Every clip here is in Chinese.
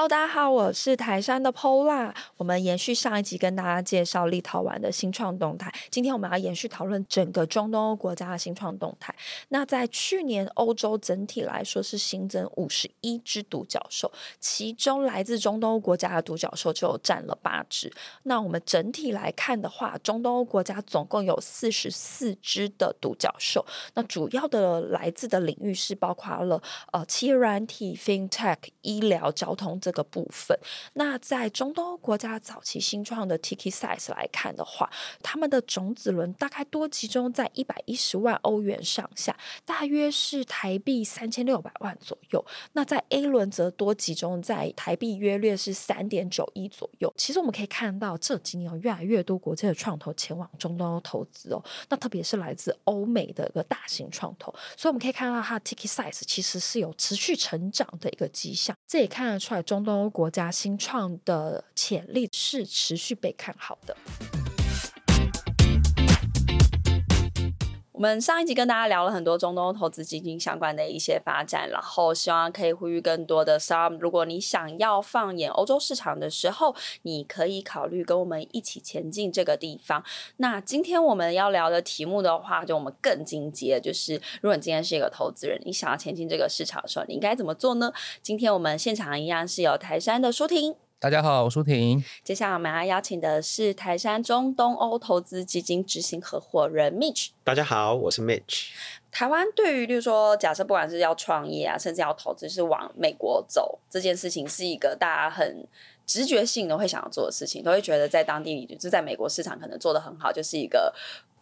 ！Hello，大家好，我是台山的 Pola。我们延续上一集跟大家介绍立陶宛的新创动态，今天我们要延续讨论整个中东欧国家的新创动态。那在去年，欧洲整体来说是新增五十一只独角兽，其中来自中东欧国家的独角兽就占了八只。那我们整体来看的话，中东欧国家总共有四十四只的独角兽。那主要的来自的领域是包括了呃企业软体、FinTech、医疗、交通。这这个部分，那在中东欧国家早期新创的 Tikisize 来看的话，他们的种子轮大概多集中在一百一十万欧元上下，大约是台币三千六百万左右。那在 A 轮则多集中在台币约略是三点九亿左右。其实我们可以看到，这几年有越来越多国际的创投前往中东欧投资哦。那特别是来自欧美的一个大型创投，所以我们可以看到它的 Tikisize 其实是有持续成长的一个迹象。这也看得出来。中东欧国家新创的潜力是持续被看好的。我们上一集跟大家聊了很多中东投资基金相关的一些发展，然后希望可以呼吁更多的 Sam，如果你想要放眼欧洲市场的时候，你可以考虑跟我们一起前进这个地方。那今天我们要聊的题目的话，就我们更进阶，就是如果你今天是一个投资人，你想要前进这个市场的时候，你应该怎么做呢？今天我们现场一样是有台山的舒婷。大家好，我是舒婷。接下来我们要邀请的是台山中东欧投资基金执行合伙人 Mitch。大家好，我是 Mitch。台湾对于，例如说，假设不管是要创业啊，甚至要投资，是往美国走这件事情，是一个大家很直觉性的会想要做的事情，都会觉得在当地里，就在美国市场可能做的很好，就是一个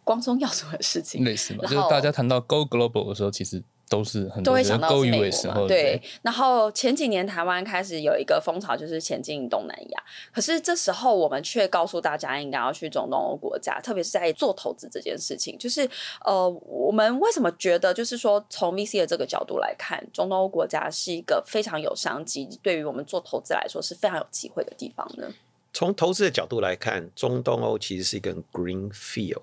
光宗耀祖的事情。类似嘛，就是大家谈到 Go Global 的时候，其实。都是很多人勾于为时候，对。然后前几年台湾开始有一个风潮，就是前进东南亚。可是这时候我们却告诉大家，应该要去中东欧国家，特别是在做投资这件事情。就是呃，我们为什么觉得，就是说从 VC 的这个角度来看，中东欧国家是一个非常有商机，对于我们做投资来说是非常有机会的地方呢？从投资的角度来看，中东欧其实是一个 green field。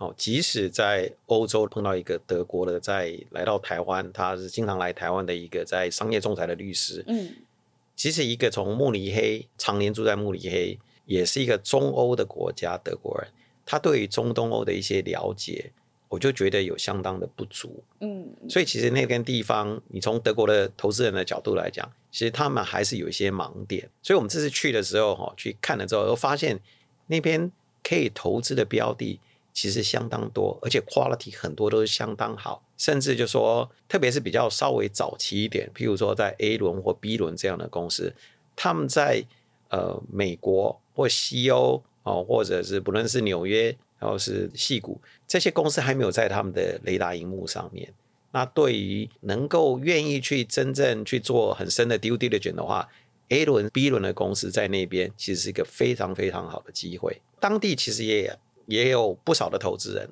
哦，即使在欧洲碰到一个德国的，在来到台湾，他是经常来台湾的一个在商业仲裁的律师。嗯，其实一个从慕尼黑常年住在慕尼黑，也是一个中欧的国家德国人，他对于中东欧的一些了解，我就觉得有相当的不足。嗯，所以其实那边地方，你从德国的投资人的角度来讲，其实他们还是有一些盲点。所以我们这次去的时候，哈，去看了之后，又发现那边可以投资的标的。其实相当多，而且 quality 很多都是相当好，甚至就说，特别是比较稍微早期一点，譬如说在 A 轮或 B 轮这样的公司，他们在呃美国或西欧哦，或者是不论是纽约，然后是矽谷，这些公司还没有在他们的雷达荧幕上面。那对于能够愿意去真正去做很深的 due diligence 的话，A 轮、B 轮的公司在那边其实是一个非常非常好的机会。当地其实也。也有不少的投资人，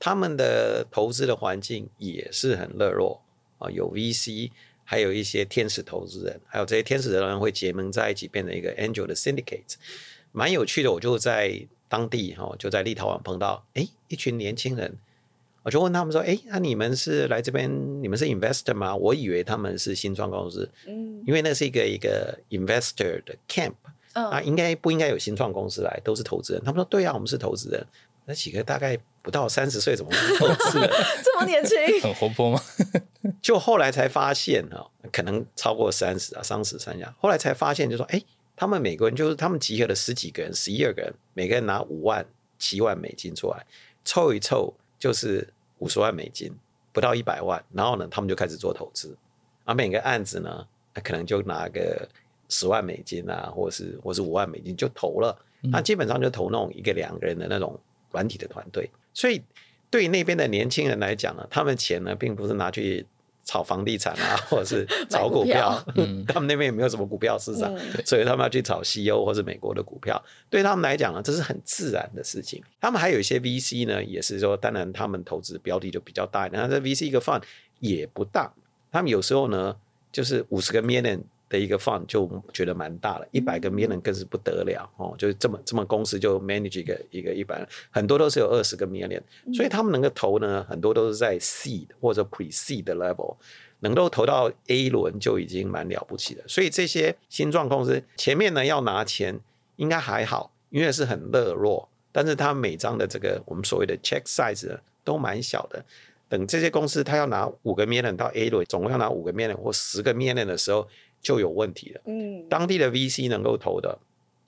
他们的投资的环境也是很热络啊，有 VC，还有一些天使投资人，还有这些天使的人会结盟在一起，变成一个 Angel 的 Syndicate，蛮有趣的。我就在当地哈，就在立陶宛碰到，哎，一群年轻人，我就问他们说，哎，那你们是来这边，你们是 Investor 吗？我以为他们是新创公司，嗯，因为那是一个一个 Investor 的 Camp。嗯、啊，应该不应该有新创公司来？都是投资人。他们说：“对啊，我们是投资人。”那几个大概不到三十岁，怎么是投资人？这么年轻，很活泼吗？就后来才发现啊，可能超过三十啊，三十三下。后来才发现，就说：“哎、欸，他们每个人就是他们集合了十几个人，十一二个人，每个人拿五万、七万美金出来，凑一凑就是五十万美金，不到一百万。然后呢，他们就开始做投资。啊，每个案子呢，可能就拿个。”十万美金啊，或是或是五万美金就投了，那基本上就投那种一个两个人的那种软体的团队。所以对那边的年轻人来讲呢，他们钱呢并不是拿去炒房地产啊，或者是 炒股票。嗯，他们那边也没有什么股票市场，所以他们要去炒西欧或是美国的股票。对他们来讲呢，这是很自然的事情。他们还有一些 VC 呢，也是说，当然他们投资标的就比较大一点，那这 VC 一个 fund 也不大，他们有时候呢就是五十个 million。的一个 fund 就觉得蛮大了，一百个 million 更是不得了哦，就是这么这么公司就 manage 一个一个一百，很多都是有二十个 million，所以他们能够投呢，很多都是在 seed 或者 pre-seed 的 level，能够投到 A 轮就已经蛮了不起的。所以这些新创公司前面呢要拿钱应该还好，因为是很热络，但是他每张的这个我们所谓的 check size 呢都蛮小的。等这些公司他要拿五个 million 到 A 轮，总共要拿五个 million 或十个 million 的时候。就有问题了。嗯，当地的 VC 能够投的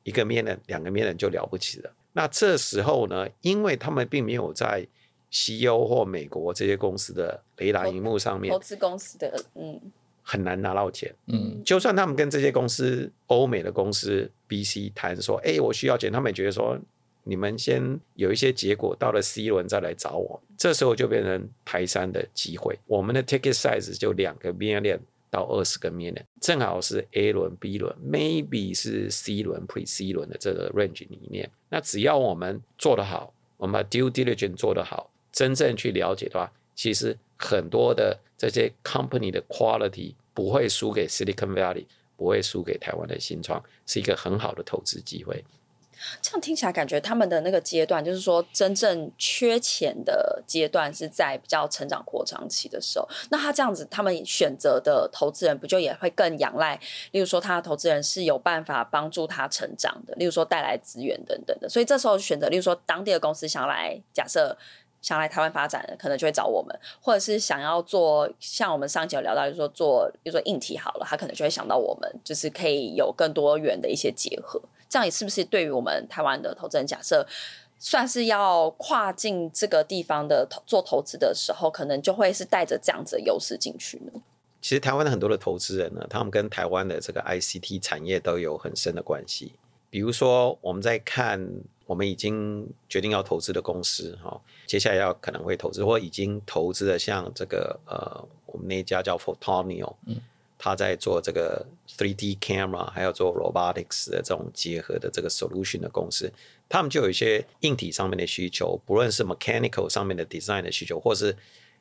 一个 million、两个 million 就了不起了。那这时候呢，因为他们并没有在西欧或美国这些公司的雷达荧幕上面投资公司的，嗯，很难拿到钱。嗯，就算他们跟这些公司、欧美的公司 VC 谈说，哎，我需要钱，他们也觉得说，你们先有一些结果，到了 C 轮再来找我。这时候就变成台山的机会，我们的 ticket size 就两个 million。到二十个 million，正好是 A 轮、B 轮，maybe 是 C 轮、Pre-C 轮的这个 range 里面。那只要我们做得好，我们把 due diligence 做得好，真正去了解的话，其实很多的这些 company 的 quality 不会输给 Silicon Valley，不会输给台湾的新创，是一个很好的投资机会。这样听起来，感觉他们的那个阶段，就是说真正缺钱的阶段，是在比较成长扩张期的时候。那他这样子，他们选择的投资人，不就也会更仰赖？例如说，他的投资人是有办法帮助他成长的，例如说带来资源等等的。所以这时候选择，例如说当地的公司想来，假设想来台湾发展的，可能就会找我们，或者是想要做，像我们上一集有聊到，就是说做，比如说硬体好了，他可能就会想到我们，就是可以有更多元的一些结合。这样也是不是对于我们台湾的投资人，假设算是要跨境这个地方的投做投资的时候，可能就会是带着这样子的优势进去呢？其实台湾的很多的投资人呢，他们跟台湾的这个 ICT 产业都有很深的关系。比如说，我们在看我们已经决定要投资的公司，哈，接下来要可能会投资或已经投资的，像这个呃，我们那家叫 Photonio，嗯。他在做这个 3D camera，还有做 robotics 的这种结合的这个 solution 的公司，他们就有一些硬体上面的需求，不论是 mechanical 上面的 design 的需求，或是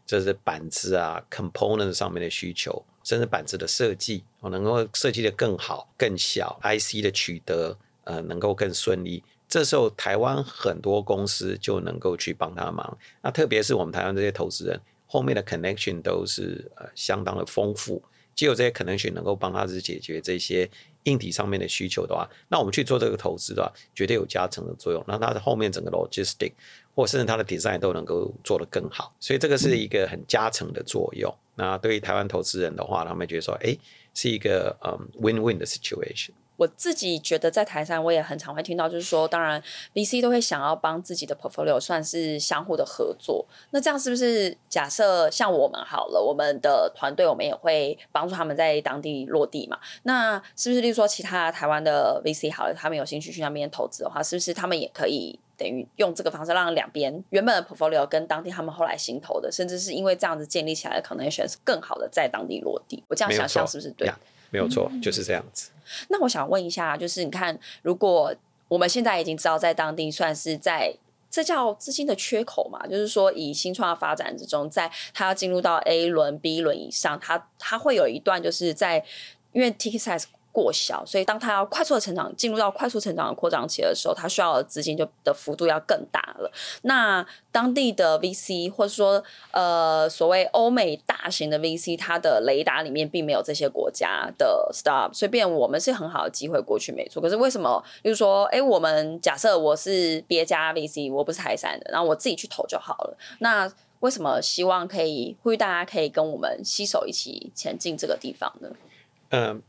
这是板子啊 component 上面的需求，甚至板子的设计，我能够设计得更好、更小，IC 的取得呃能够更顺利。这时候台湾很多公司就能够去帮他忙。那特别是我们台湾这些投资人，后面的 connection 都是呃相当的丰富。既有这些可能性能够帮他是解决这些硬体上面的需求的话，那我们去做这个投资的话，绝对有加成的作用。那他的后面整个 logistic 或甚至他的 design 都能够做得更好，所以这个是一个很加成的作用。那对于台湾投资人的话，他们觉得说，哎，是一个嗯 win-win 的 situation。我自己觉得在台上，我也很常会听到，就是说，当然 VC 都会想要帮自己的 portfolio 算是相互的合作。那这样是不是假设像我们好了，我们的团队我们也会帮助他们在当地落地嘛？那是不是例如说其他台湾的 VC 好了，他们有兴趣去那边投资的话，是不是他们也可以等于用这个方式让两边原本的 portfolio 跟当地他们后来新投的，甚至是因为这样子建立起来的 connection 是更好的在当地落地？我这样想象是不是对？没有错，就是这样子。那我想问一下，就是你看，如果我们现在已经知道在当地算是在这叫资金的缺口嘛，就是说以新创的发展之中，在它要进入到 A 轮、B 轮以上，它它会有一段就是在因为 ticket size。过小，所以当他要快速的成长，进入到快速成长的扩张期的时候，他需要的资金就的幅度要更大了。那当地的 VC 或者说呃所谓欧美大型的 VC，它的雷达里面并没有这些国家的 startup，所以变我们是很好的机会过去没错。可是为什么？比如说，哎，我们假设我是别家 VC，我不是台山的，然后我自己去投就好了。那为什么希望可以呼吁大家可以跟我们携手一起前进这个地方呢？嗯。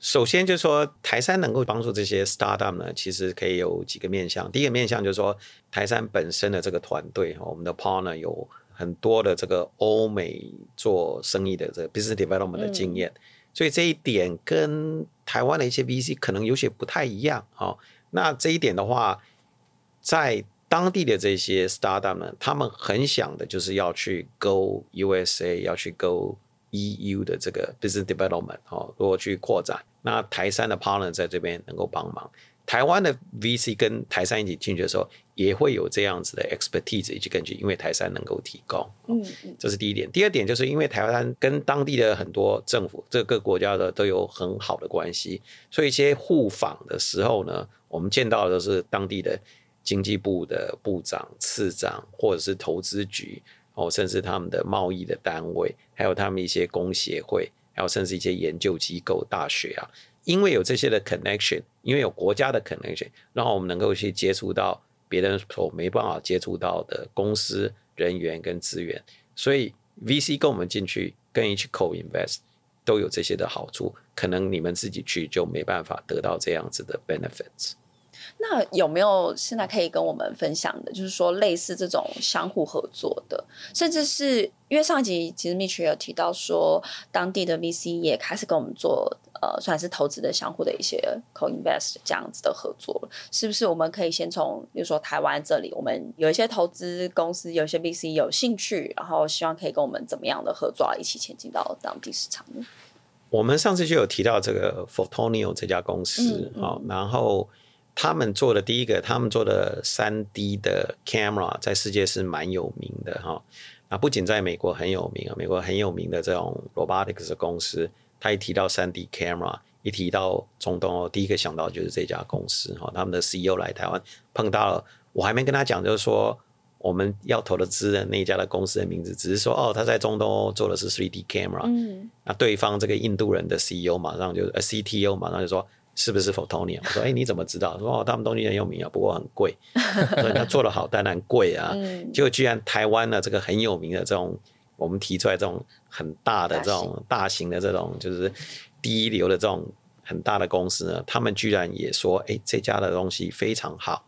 首先就是说，台山能够帮助这些 startup 呢，其实可以有几个面向。第一个面向就是说，台山本身的这个团队，我们的 partner 有很多的这个欧美做生意的这个 business development 的经验，嗯、所以这一点跟台湾的一些 VC 可能有些不太一样。哦，那这一点的话，在当地的这些 startup 呢，他们很想的就是要去 go USA，要去 go EU 的这个 business development 哦，如果去扩展。那台山的 partner 在这边能够帮忙。台湾的 VC 跟台山一起进去的时候，也会有这样子的 expertise 一起根据，因为台山能够提供。嗯嗯，这是第一点。第二点就是因为台湾跟当地的很多政府，这个国家的都有很好的关系，所以一些互访的时候呢，我们见到的都是当地的经济部的部长、次长，或者是投资局，哦，甚至他们的贸易的单位，还有他们一些工协会，然后甚至一些研究机构、大学啊。因为有这些的 connection，因为有国家的 connection，让我们能够去接触到别人所没办法接触到的公司人员跟资源，所以 VC 跟我们进去跟一起 co-invest 都有这些的好处，可能你们自己去就没办法得到这样子的 benefits。那有没有现在可以跟我们分享的，就是说类似这种相互合作的，甚至是因为上一集其实 Mitch 有提到说，当地的 VC 也开始跟我们做呃，算是投资的相互的一些 co-invest 这样子的合作了，是不是？我们可以先从比如说台湾这里，我们有一些投资公司，有一些 VC 有兴趣，然后希望可以跟我们怎么样的合作，一起前进到当地市场呢？我们上次就有提到这个 Fortonio 这家公司啊、嗯嗯，然后。他们做的第一个，他们做的三 D 的 camera 在世界是蛮有名的哈。啊不仅在美国很有名啊，美国很有名的这种 robotics 的公司，他一提到三 D camera，一提到中东哦，第一个想到就是这家公司哈。他们的 CEO 来台湾碰到了，我还没跟他讲，就是说我们要投的资的那家的公司的名字，只是说哦，他在中东做的是 3D camera。嗯。那对方这个印度人的 CEO 马上就呃 CTO 马上就说。是不是 Photonia？我说，哎、欸，你怎么知道？说哦，他们东西很有名啊，不过很贵。所以他做的好，当然贵啊。结果居然台湾的这个很有名的这种，我们提出来这种很大的这种大型的这种，就是第一流的这种很大的公司呢，他们居然也说，哎、欸，这家的东西非常好。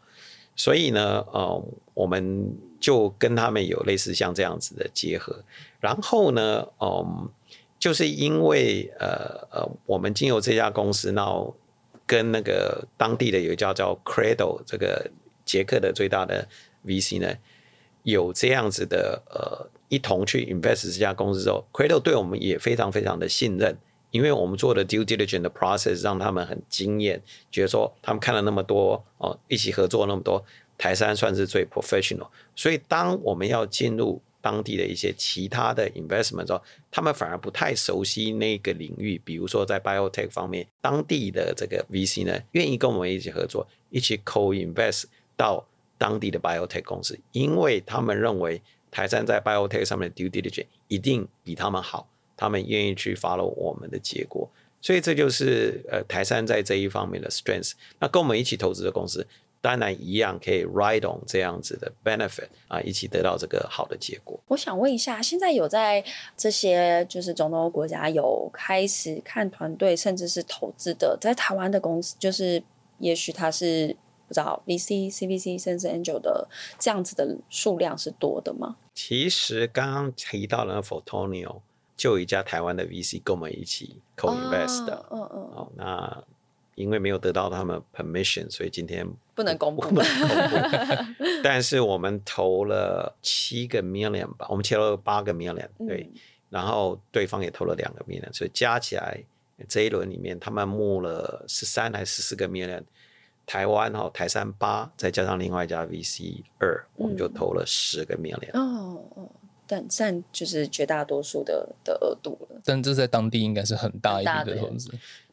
所以呢，呃，我们就跟他们有类似像这样子的结合。然后呢，嗯、呃，就是因为呃呃，我们经由这家公司，然后跟那个当地的有一家叫 Cradle 这个捷克的最大的 VC 呢，有这样子的呃一同去 invest 这家公司之后，Cradle 对我们也非常非常的信任，因为我们做的 due diligence 的 process 让他们很惊艳，觉得说他们看了那么多哦，一起合作那么多，台山算是最 professional，所以当我们要进入当地的一些其他的 investment 之后，他们反而不太熟悉那个领域。比如说在 biotech 方面，当地的这个 VC 呢，愿意跟我们一起合作，一起 co-invest 到当地的 biotech 公司，因为他们认为台山在 biotech 上面的 due diligence 一定比他们好，他们愿意去 follow 我们的结果。所以这就是呃台山在这一方面的 strength。那跟我们一起投资的公司。当然一样可以 ride on 这样子的 benefit 啊，一起得到这个好的结果。我想问一下，现在有在这些就是中东国家有开始看团队，甚至是投资的，在台湾的公司，就是也许他是不知道 VC、CVC 甚至 Angel 的这样子的数量是多的吗？其实刚刚提到了 Fortonio 就有一家台湾的 VC 跟我们一起 co-invest 的，嗯、哦、嗯，好、哦，那。因为没有得到他们 permission，所以今天不，能公布。但是我们投了七个 million 吧，我们投了八个 million，对、嗯，然后对方也投了两个 million，所以加起来这一轮里面他们募了十三还是十四个 million。台湾哈台山八，再加上另外一家 VC 二，我们就投了十个 million。哦哦，但占就是绝大多数的的额度了。但这在当地应该是很大一笔的投资。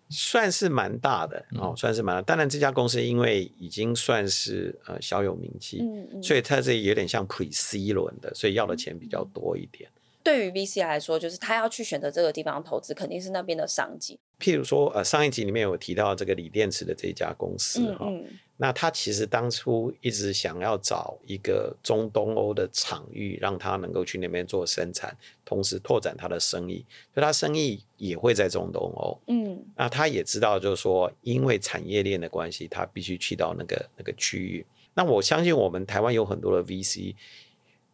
算是蛮大的哦，算是蛮大。当然，这家公司因为已经算是呃小有名气，嗯嗯，所以它这有点像 Pre-C 轮的，所以要的钱比较多一点。对于 VC 来说，就是他要去选择这个地方投资，肯定是那边的商机。譬如说，呃，上一集里面有提到这个锂电池的这家公司哈。嗯嗯那他其实当初一直想要找一个中东欧的场域，让他能够去那边做生产，同时拓展他的生意。所以他生意也会在中东欧。嗯，那他也知道，就是说，因为产业链的关系，他必须去到那个那个区域。那我相信，我们台湾有很多的 VC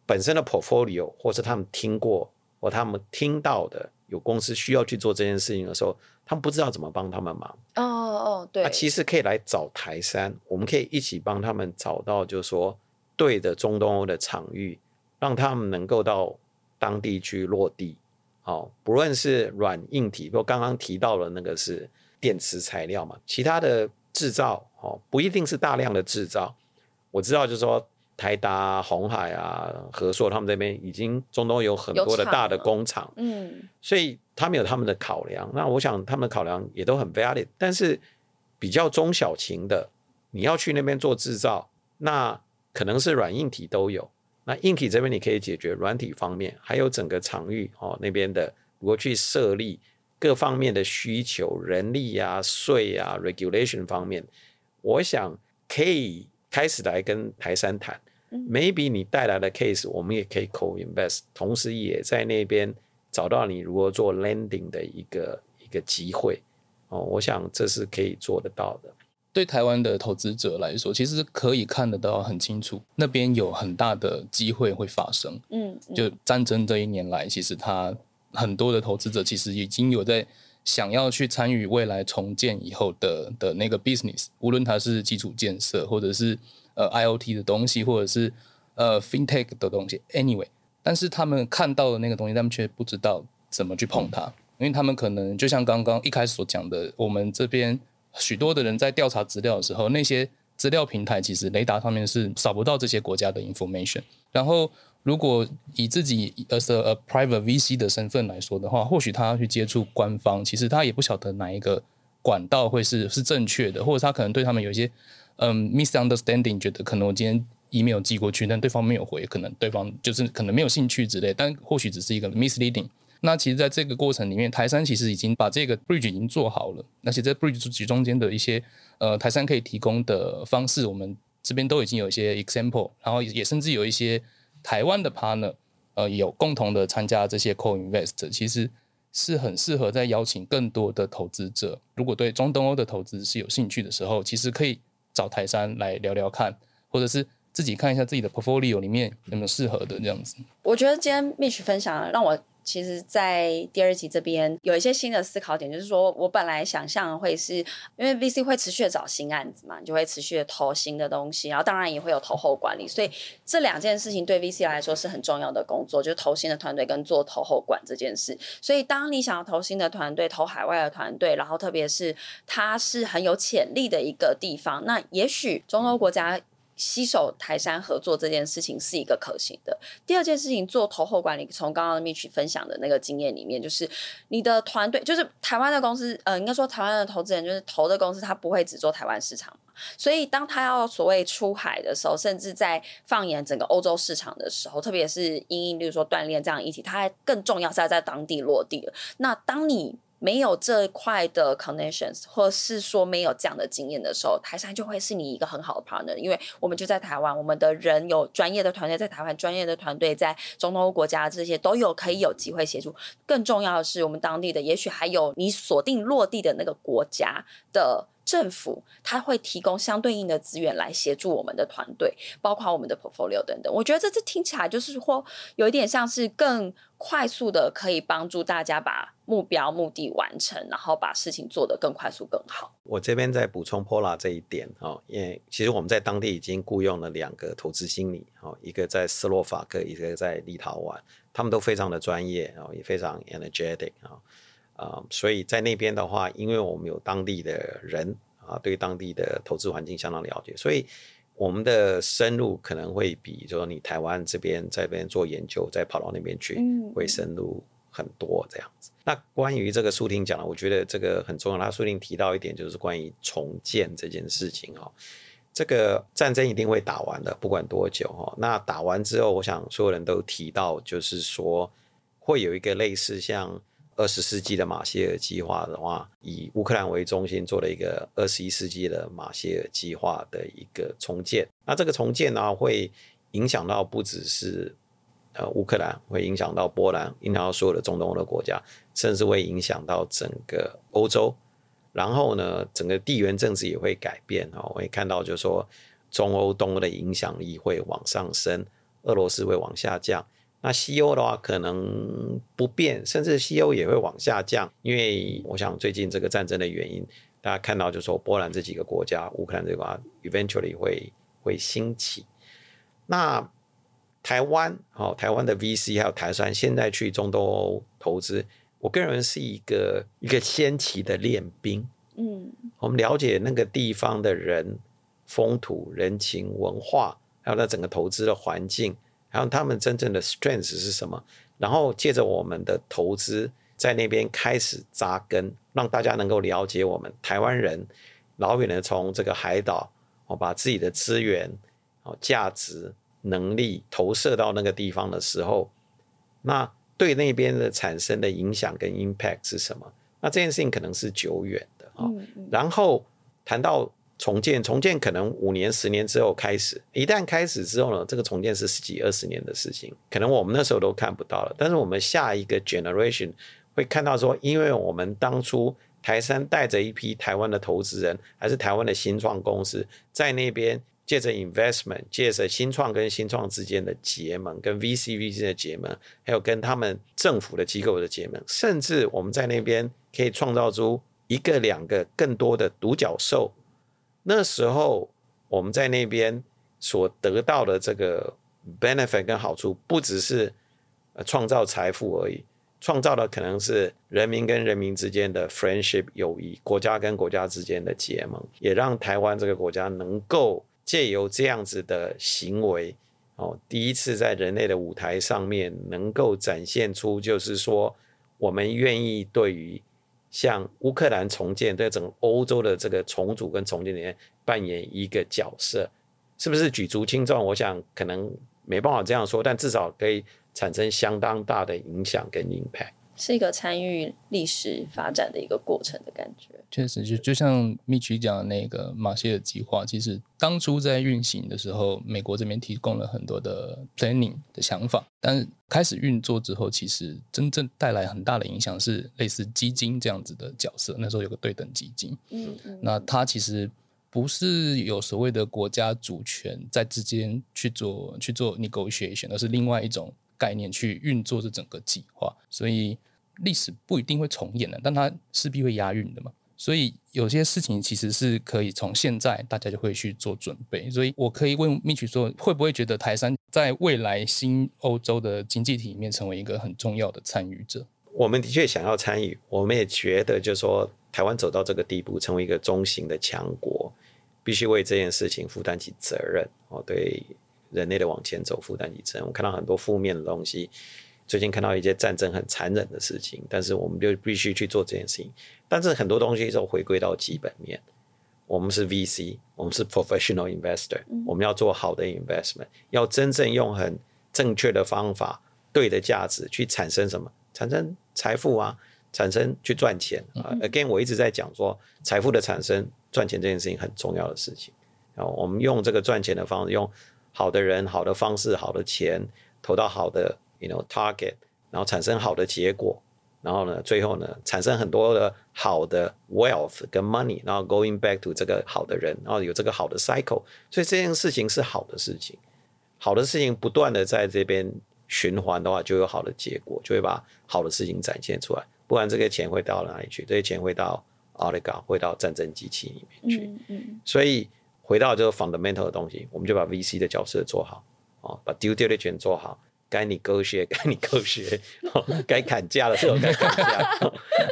本身的 portfolio，或是他们听过或他们听到的有公司需要去做这件事情的时候。他们不知道怎么帮他们忙哦哦，对，那其实可以来找台山，我们可以一起帮他们找到，就是说对的中东欧的场域，让他们能够到当地去落地。哦，不论是软硬体，比如刚刚提到的那个是电池材料嘛，其他的制造哦，不一定是大量的制造。我知道，就是说台达、红海啊、和硕他们这边已经中东有很多的大的工厂，嗯，所以他们有他们的考量。那我想他们的考量也都很 valid。但是比较中小型的，你要去那边做制造，那可能是软硬体都有。那硬体这边你可以解决软体方面，还有整个场域哦那边的如何去设立各方面的需求，人力啊、税啊、regulation 方面，我想可以开始来跟台山谈。Maybe 你带来的 case，我们也可以 co-invest，同时也在那边找到你如何做 landing 的一个一个机会哦。我想这是可以做得到的。对台湾的投资者来说，其实可以看得到很清楚，那边有很大的机会会发生。嗯，就战争这一年来，其实他很多的投资者其实已经有在想要去参与未来重建以后的的那个 business，无论它是基础建设，或者是呃 IoT 的东西，或者是呃 FinTech 的东西。Anyway，但是他们看到的那个东西，他们却不知道怎么去碰它，因为他们可能就像刚刚一开始所讲的，我们这边。许多的人在调查资料的时候，那些资料平台其实雷达上面是扫不到这些国家的 information。然后，如果以自己 as a, a private VC 的身份来说的话，或许他要去接触官方，其实他也不晓得哪一个管道会是是正确的，或者他可能对他们有一些嗯 misunderstanding，觉得可能我今天 email 寄过去，但对方没有回，可能对方就是可能没有兴趣之类，但或许只是一个 misleading。那其实，在这个过程里面，台山其实已经把这个 bridge 已经做好了。而且在 bridge 中间的一些呃，台山可以提供的方式，我们这边都已经有一些 example，然后也甚至有一些台湾的 partner，呃，有共同的参加这些 co-invest，其实是很适合在邀请更多的投资者。如果对中东欧的投资是有兴趣的时候，其实可以找台山来聊聊看，或者是自己看一下自己的 portfolio 里面有没有适合的这样子。我觉得今天 Mitch 分享让我。其实，在第二集这边有一些新的思考点，就是说我本来想象会是因为 VC 会持续的找新案子嘛，就会持续的投新的东西，然后当然也会有投后管理，所以这两件事情对 VC 来说是很重要的工作，就是投新的团队跟做投后管这件事。所以，当你想要投新的团队、投海外的团队，然后特别是它是很有潜力的一个地方，那也许中欧国家。携手台山合作这件事情是一个可行的。第二件事情，做投后管理，从刚刚 Mitch 分享的那个经验里面，就是你的团队，就是台湾的公司，呃，应该说台湾的投资人，就是投的公司，他不会只做台湾市场。所以，当他要所谓出海的时候，甚至在放眼整个欧洲市场的时候，特别是因应，例如说锻炼这样议题，它还更重要是要在当地落地了。那当你没有这一块的 connections，或是说没有这样的经验的时候，台山就会是你一个很好的 partner，因为我们就在台湾，我们的人有专业的团队在台湾，专业的团队在中东欧国家，这些都有可以有机会协助。更重要的是，我们当地的也许还有你锁定落地的那个国家的。政府他会提供相对应的资源来协助我们的团队，包括我们的 portfolio 等等。我觉得这次听起来就是说，有一点像是更快速的可以帮助大家把目标目的完成，然后把事情做得更快速更好。我这边在补充 Paula 这一点哦，因为其实我们在当地已经雇佣了两个投资经理哦，一个在斯洛伐克，一个在立陶宛，他们都非常的专业哦，也非常 energetic 啊。啊、嗯，所以在那边的话，因为我们有当地的人啊，对当地的投资环境相当了解，所以我们的深入可能会比说你台湾这边在边做研究，再跑到那边去，会深入很多这样子。那关于这个苏婷讲的，我觉得这个很重要。他苏婷提到一点，就是关于重建这件事情哦，这个战争一定会打完的，不管多久哈。那打完之后，我想所有人都提到，就是说会有一个类似像。二十世纪的马歇尔计划的话，以乌克兰为中心做了一个二十一世纪的马歇尔计划的一个重建。那这个重建呢，会影响到不只是呃乌克兰，会影响到波兰，影响到所有的中东欧的国家，甚至会影响到整个欧洲。然后呢，整个地缘政治也会改变啊，我会看到就是说中欧、东欧的影响力会往上升，俄罗斯会往下降。那西欧的话可能不变，甚至西欧也会往下降，因为我想最近这个战争的原因，大家看到就是说波兰这几个国家、乌克兰这个 eventually 会会兴起。那台湾，好，台湾的 VC 还有台商现在去中东欧投资，我个人是一个一个先期的练兵。嗯，我们了解那个地方的人、风土人情、文化，还有那整个投资的环境，还有他们真正的 strength 是什么，然后借着我们的投资在那边开始扎根，让大家能够了解我们台湾人老远的从这个海岛，我把自己的资源、哦价值、能力投射到那个地方的时候，那对那边的产生的影响跟 impact 是什么？那这件事情可能是久远的啊。然后谈到重建，重建可能五年、十年之后开始。一旦开始之后呢，这个重建是十几、二十年的事情，可能我们那时候都看不到了。但是我们下一个 generation 会看到说，因为我们当初台山带着一批台湾的投资人，还是台湾的新创公司，在那边。借着 investment，借着新创跟新创之间的结盟，跟 VC VC 的结盟，还有跟他们政府的机构的结盟，甚至我们在那边可以创造出一个、两个更多的独角兽。那时候我们在那边所得到的这个 benefit 跟好处，不只是创造财富而已，创造的可能是人民跟人民之间的 friendship 友谊，国家跟国家之间的结盟，也让台湾这个国家能够。借由这样子的行为，哦，第一次在人类的舞台上面能够展现出，就是说，我们愿意对于像乌克兰重建，对整个欧洲的这个重组跟重建里面扮演一个角色，是不是举足轻重？我想可能没办法这样说，但至少可以产生相当大的影响跟 impact。是一个参与历史发展的一个过程的感觉。确实，就就像 Mitch 讲的那个马歇尔计划，其实当初在运行的时候，美国这边提供了很多的 planning 的想法，但是开始运作之后，其实真正带来很大的影响是类似基金这样子的角色。那时候有个对等基金，嗯嗯，那它其实不是有所谓的国家主权在之间去做去做 negotiation，而是另外一种概念去运作这整个计划，所以。历史不一定会重演的，但它势必会押韵的嘛。所以有些事情其实是可以从现在大家就会去做准备。所以我可以问 Mitch 说，会不会觉得台山在未来新欧洲的经济体里面成为一个很重要的参与者？我们的确想要参与，我们也觉得就是说，台湾走到这个地步，成为一个中型的强国，必须为这件事情负担起责任哦，对人类的往前走负担起责任。我看到很多负面的东西。最近看到一些战争很残忍的事情，但是我们就必须去做这件事情。但是很多东西都回归到基本面，我们是 VC，我们是 professional investor，我们要做好的 investment，要真正用很正确的方法、对的价值去产生什么？产生财富啊，产生去赚钱啊。Again，我一直在讲说，财富的产生、赚钱这件事情很重要的事情。然后我们用这个赚钱的方式，用好的人、好的方式、好的钱投到好的。You know, target，然后产生好的结果，然后呢，最后呢，产生很多的好的 wealth 跟 money，然后 going back to 这个好的人，然后有这个好的 cycle，所以这件事情是好的事情，好的事情不断的在这边循环的话，就有好的结果，就会把好的事情展现出来。不然这个钱会到哪里去？这些钱会到 oligarch，会到战争机器里面去。嗯嗯。所以回到这个 fundamental 的东西，我们就把 VC 的角色做好，哦，把 due diligence 做好。该你勾血，该你勾血，该砍价的时候该砍价，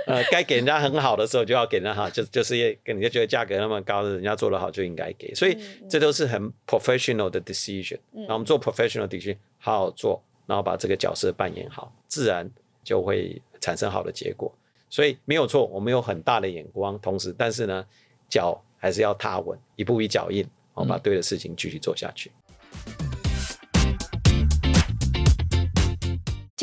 呃，该给人家很好的时候就要给人家好，就就是也跟人家觉得价格那么高的，人家做得好就应该给，所以这都是很 professional 的 decision。那我们做 professional decision，好好做，然后把这个角色扮演好，自然就会产生好的结果。所以没有错，我们有很大的眼光，同时，但是呢，脚还是要踏稳，一步一脚印，然后把对的事情继续做下去。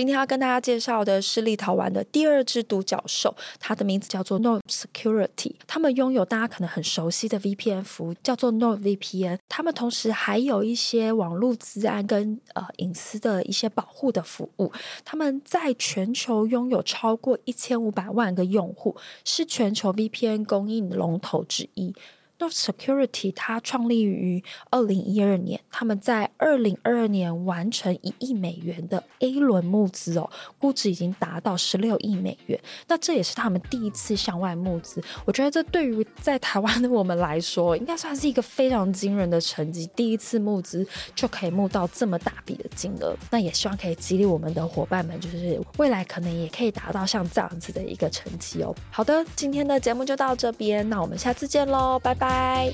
今天要跟大家介绍的是立陶宛的第二只独角兽，它的名字叫做 Nord Security。他们拥有大家可能很熟悉的 VPN 服务，叫做 NordVPN。他们同时还有一些网络资安跟呃隐私的一些保护的服务。他们在全球拥有超过一千五百万个用户，是全球 VPN 供应龙头之一。North Security 它创立于二零一二年，他们在二零二二年完成一亿美元的 A 轮募资哦，估值已经达到十六亿美元。那这也是他们第一次向外募资，我觉得这对于在台湾的我们来说，应该算是一个非常惊人的成绩。第一次募资就可以募到这么大笔的金额，那也希望可以激励我们的伙伴们，就是未来可能也可以达到像这样子的一个成绩哦。好的，今天的节目就到这边，那我们下次见喽，拜 Bye.